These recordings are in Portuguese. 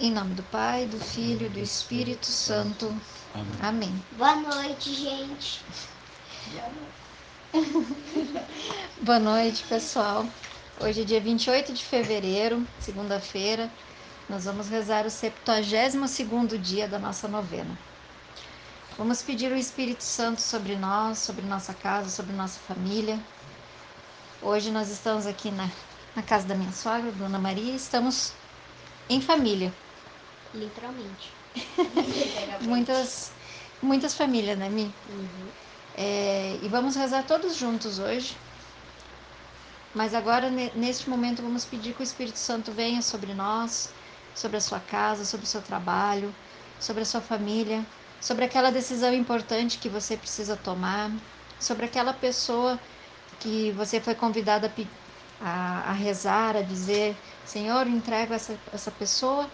Em nome do Pai, do Filho e do Espírito Santo. Amém. Amém. Boa noite, gente. Boa noite, pessoal. Hoje é dia 28 de fevereiro, segunda-feira. Nós vamos rezar o 72º dia da nossa novena. Vamos pedir o Espírito Santo sobre nós, sobre nossa casa, sobre nossa família. Hoje nós estamos aqui na, na casa da minha sogra, Dona Maria, e estamos em família. Literalmente. Muitas, muitas famílias, né, Mi? Uhum. É, e vamos rezar todos juntos hoje. Mas agora, ne- neste momento, vamos pedir que o Espírito Santo venha sobre nós, sobre a sua casa, sobre o seu trabalho, sobre a sua família, sobre aquela decisão importante que você precisa tomar, sobre aquela pessoa que você foi convidada a, a, a rezar, a dizer: Senhor, entrego essa, essa pessoa.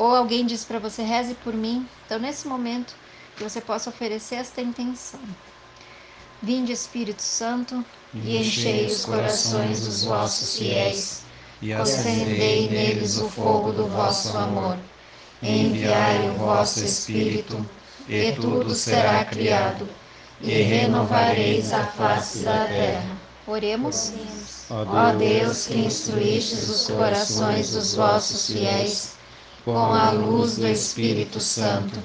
Ou alguém diz para você: reze por mim. Então, nesse momento, que você possa oferecer esta intenção. Vinde, Espírito Santo, e enchei os corações dos vossos fiéis, e acendei neles o fogo do vosso amor. Enviai o vosso Espírito, e tudo será criado, e renovareis a face da terra. Oremos. Ó Deus, que instruístes os corações dos vossos fiéis com a luz do Espírito Santo,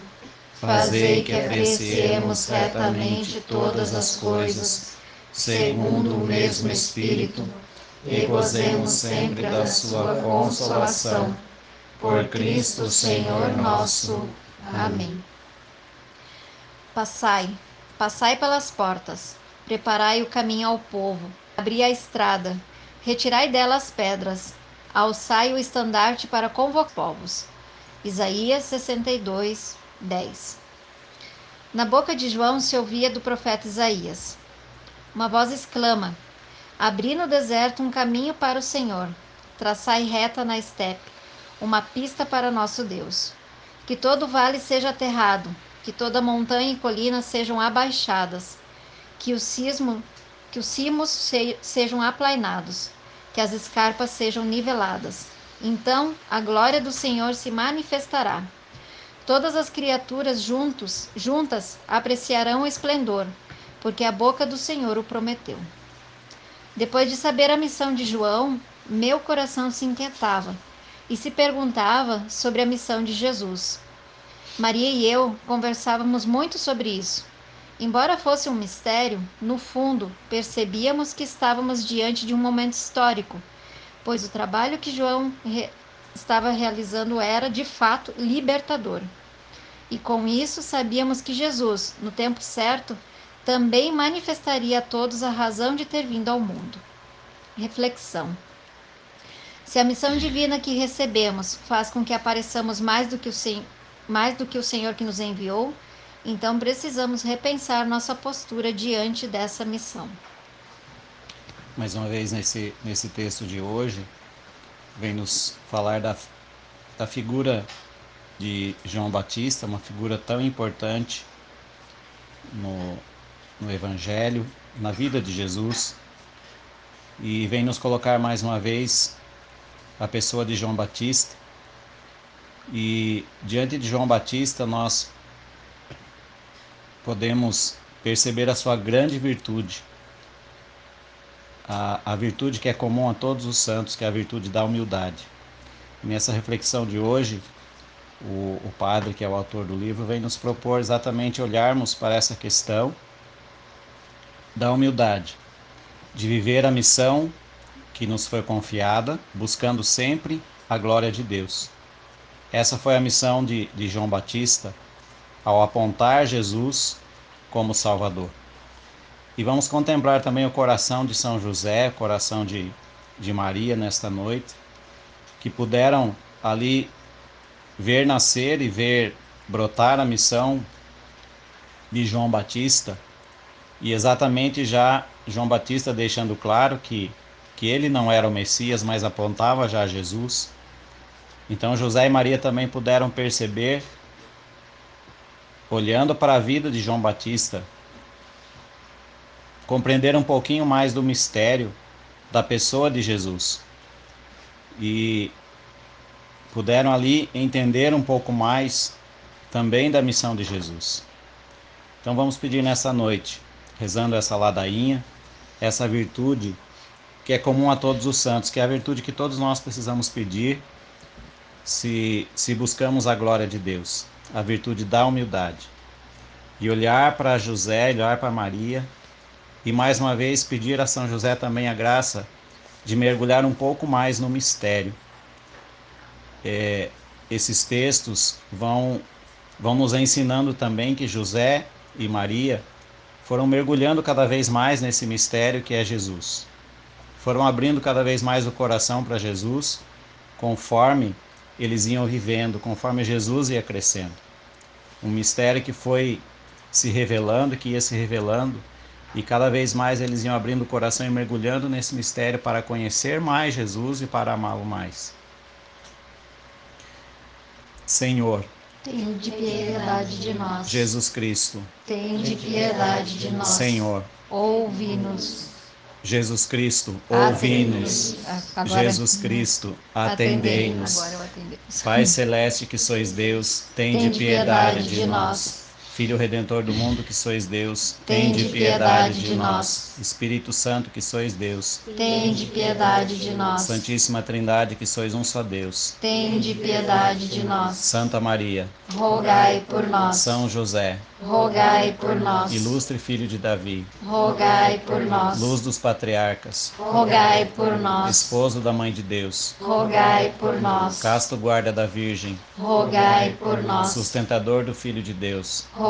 fazei que apreciemos retamente todas as coisas, segundo o mesmo Espírito, e gozemos sempre da sua consolação. Por Cristo Senhor nosso. Amém. Passai, passai pelas portas, preparai o caminho ao povo, abri a estrada, retirai dela as pedras, alçai o estandarte para convocar povos. Isaías 62, 10. Na boca de João se ouvia do profeta Isaías. Uma voz exclama: Abri no deserto um caminho para o Senhor, traçai reta na estepe, uma pista para nosso Deus. Que todo vale seja aterrado, que toda montanha e colina sejam abaixadas, que o cismo, que os cimos se- sejam aplainados, que as escarpas sejam niveladas. Então a glória do Senhor se manifestará. Todas as criaturas juntos, juntas apreciarão o esplendor, porque a boca do Senhor o prometeu. Depois de saber a missão de João, meu coração se inquietava e se perguntava sobre a missão de Jesus. Maria e eu conversávamos muito sobre isso. Embora fosse um mistério, no fundo percebíamos que estávamos diante de um momento histórico, pois o trabalho que João re- estava realizando era, de fato, libertador. E com isso sabíamos que Jesus, no tempo certo, também manifestaria a todos a razão de ter vindo ao mundo. Reflexão. Se a missão divina que recebemos faz com que apareçamos mais do que o, Sen- mais do que o Senhor que nos enviou, então precisamos repensar nossa postura diante dessa missão. Mais uma vez, nesse, nesse texto de hoje, vem nos falar da, da figura de João Batista, uma figura tão importante no, no Evangelho, na vida de Jesus, e vem nos colocar mais uma vez a pessoa de João Batista. E diante de João Batista, nós podemos perceber a sua grande virtude, a, a virtude que é comum a todos os santos, que é a virtude da humildade. Nessa reflexão de hoje, o, o padre, que é o autor do livro, vem nos propor exatamente olharmos para essa questão da humildade, de viver a missão que nos foi confiada, buscando sempre a glória de Deus. Essa foi a missão de, de João Batista ao apontar Jesus como Salvador. E vamos contemplar também o coração de São José, coração de, de Maria nesta noite, que puderam ali ver nascer e ver brotar a missão de João Batista, e exatamente já João Batista deixando claro que, que ele não era o Messias, mas apontava já a Jesus. Então José e Maria também puderam perceber, olhando para a vida de João Batista, compreender um pouquinho mais do mistério da pessoa de Jesus. E puderam ali entender um pouco mais também da missão de Jesus. Então vamos pedir nessa noite, rezando essa ladainha, essa virtude que é comum a todos os santos, que é a virtude que todos nós precisamos pedir se, se buscamos a glória de Deus, a virtude da humildade. E olhar para José, olhar para Maria, e mais uma vez pedir a São José também a graça de mergulhar um pouco mais no mistério. É, esses textos vão, vão nos ensinando também que José e Maria foram mergulhando cada vez mais nesse mistério que é Jesus. Foram abrindo cada vez mais o coração para Jesus, conforme eles iam vivendo, conforme Jesus ia crescendo. Um mistério que foi se revelando, que ia se revelando, e cada vez mais eles iam abrindo o coração e mergulhando nesse mistério para conhecer mais Jesus e para amá-lo mais. Senhor, Tende piedade de nós. Jesus Cristo, Tende piedade de nós. Senhor, Ouve-nos. Jesus Cristo, ouvi-nos. Jesus Cristo, atendei-nos. Pai celeste que sois Deus, tende piedade piedade de de nós. Filho Redentor do mundo que sois Deus, Tende piedade de nós. Espírito Santo que sois Deus, Tende piedade de nós. Santíssima Trindade que sois um só Deus. Tende piedade de nós. Santa Maria, Rogai por nós. São José, Rogai por nós. ilustre filho de Davi, Rogai por nós. luz dos patriarcas, Rogai por nós. esposo da mãe de Deus, Rogai por nós. casto guarda da Virgem, Rogai por nós. sustentador do Filho de Deus, Rogai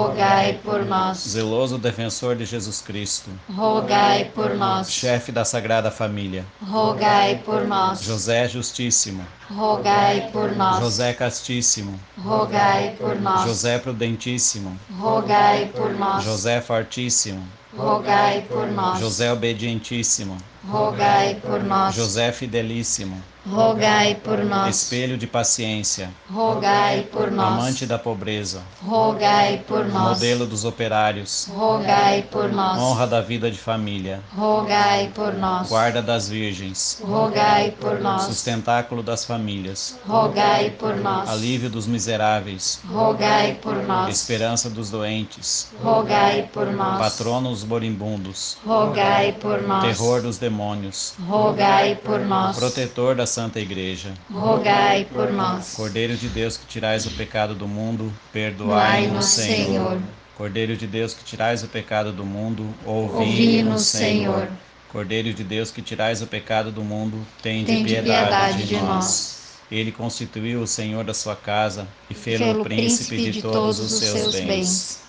por nós. zeloso defensor de Jesus Cristo, Rogai por nós. chefe da Sagrada Família, Rogai por nós. José Justíssimo, Rogai por nós. José Castíssimo, Rogai por nós. José Prudentíssimo, Rogai por nós. José Fortíssimo, Rogai por nós. José Obedientíssimo, Rogai por nós. José Fidelíssimo, Rogai por nós. espelho de paciência, Rogai por nós. amante da pobreza, Rogai por nós. modelo dos operários, Rogai por nós. honra da vida de família, Rogai por nós. guarda das virgens, Rogai por nós. sustentáculo das famílias, Rogai por nós. alívio dos miseráveis, Rogai por nós. esperança dos doentes, Rogai por nós. patrono dos moribundos, Rogai por nós. terror dos demônios, Rogai por nós. protetor da Santa Igreja, Rogai por nós. Cordeiro de Deus que tirais o pecado do mundo, Perdoai-nos, Senhor. Cordeiro de Deus que tirais o pecado do mundo, Ouvi-nos, Senhor. Cordeiro de Deus que tirais o pecado do mundo, tende, Tende piedade, piedade de de nós. nós. Ele constituiu o Senhor da sua casa e fê-lo príncipe de todos os seus bens.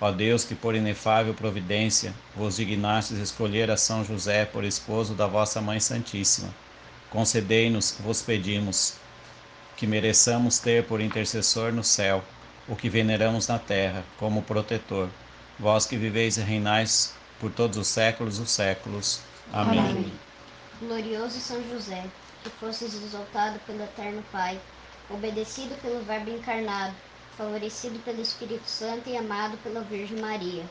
Ó Deus, que por inefável providência vos dignastes escolher a São José por esposo da vossa Mãe Santíssima, concedei-nos, vos pedimos, que mereçamos ter por intercessor no céu o que veneramos na terra como protetor. Vós que viveis e reinais por todos os séculos dos séculos. Amém. Amém. Glorioso São José, que fosses exaltado pelo Eterno Pai, obedecido pelo Verbo encarnado, favorecido pelo Espírito Santo e amado pela Virgem Maria.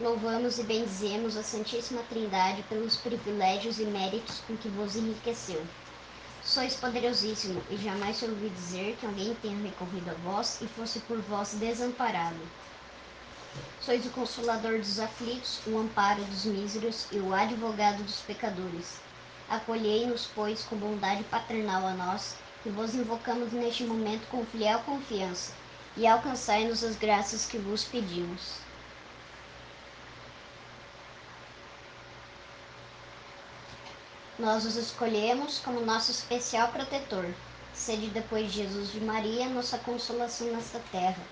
Louvamos e bendizemos a Santíssima Trindade pelos privilégios e méritos com que vos enriqueceu. Sois poderosíssimo, e jamais se ouvi dizer que alguém tenha recorrido a vós e fosse por vós desamparado. Sois o consolador dos aflitos, o amparo dos míseros e o advogado dos pecadores. Acolhei-nos, pois, com bondade paternal a nós, que vos invocamos neste momento com fiel confiança, e alcançai-nos as graças que vos pedimos. Nós os escolhemos como nosso especial protetor. Sede depois de Jesus de Maria, nossa consolação nesta terra,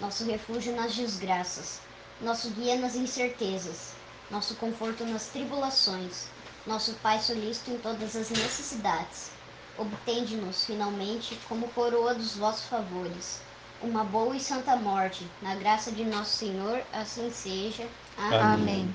nosso refúgio nas desgraças, nosso guia nas incertezas, nosso conforto nas tribulações, nosso Pai solícito em todas as necessidades. Obtende-nos, finalmente, como coroa dos vossos favores, uma boa e santa morte, na graça de nosso Senhor, assim seja. Amém. Amém.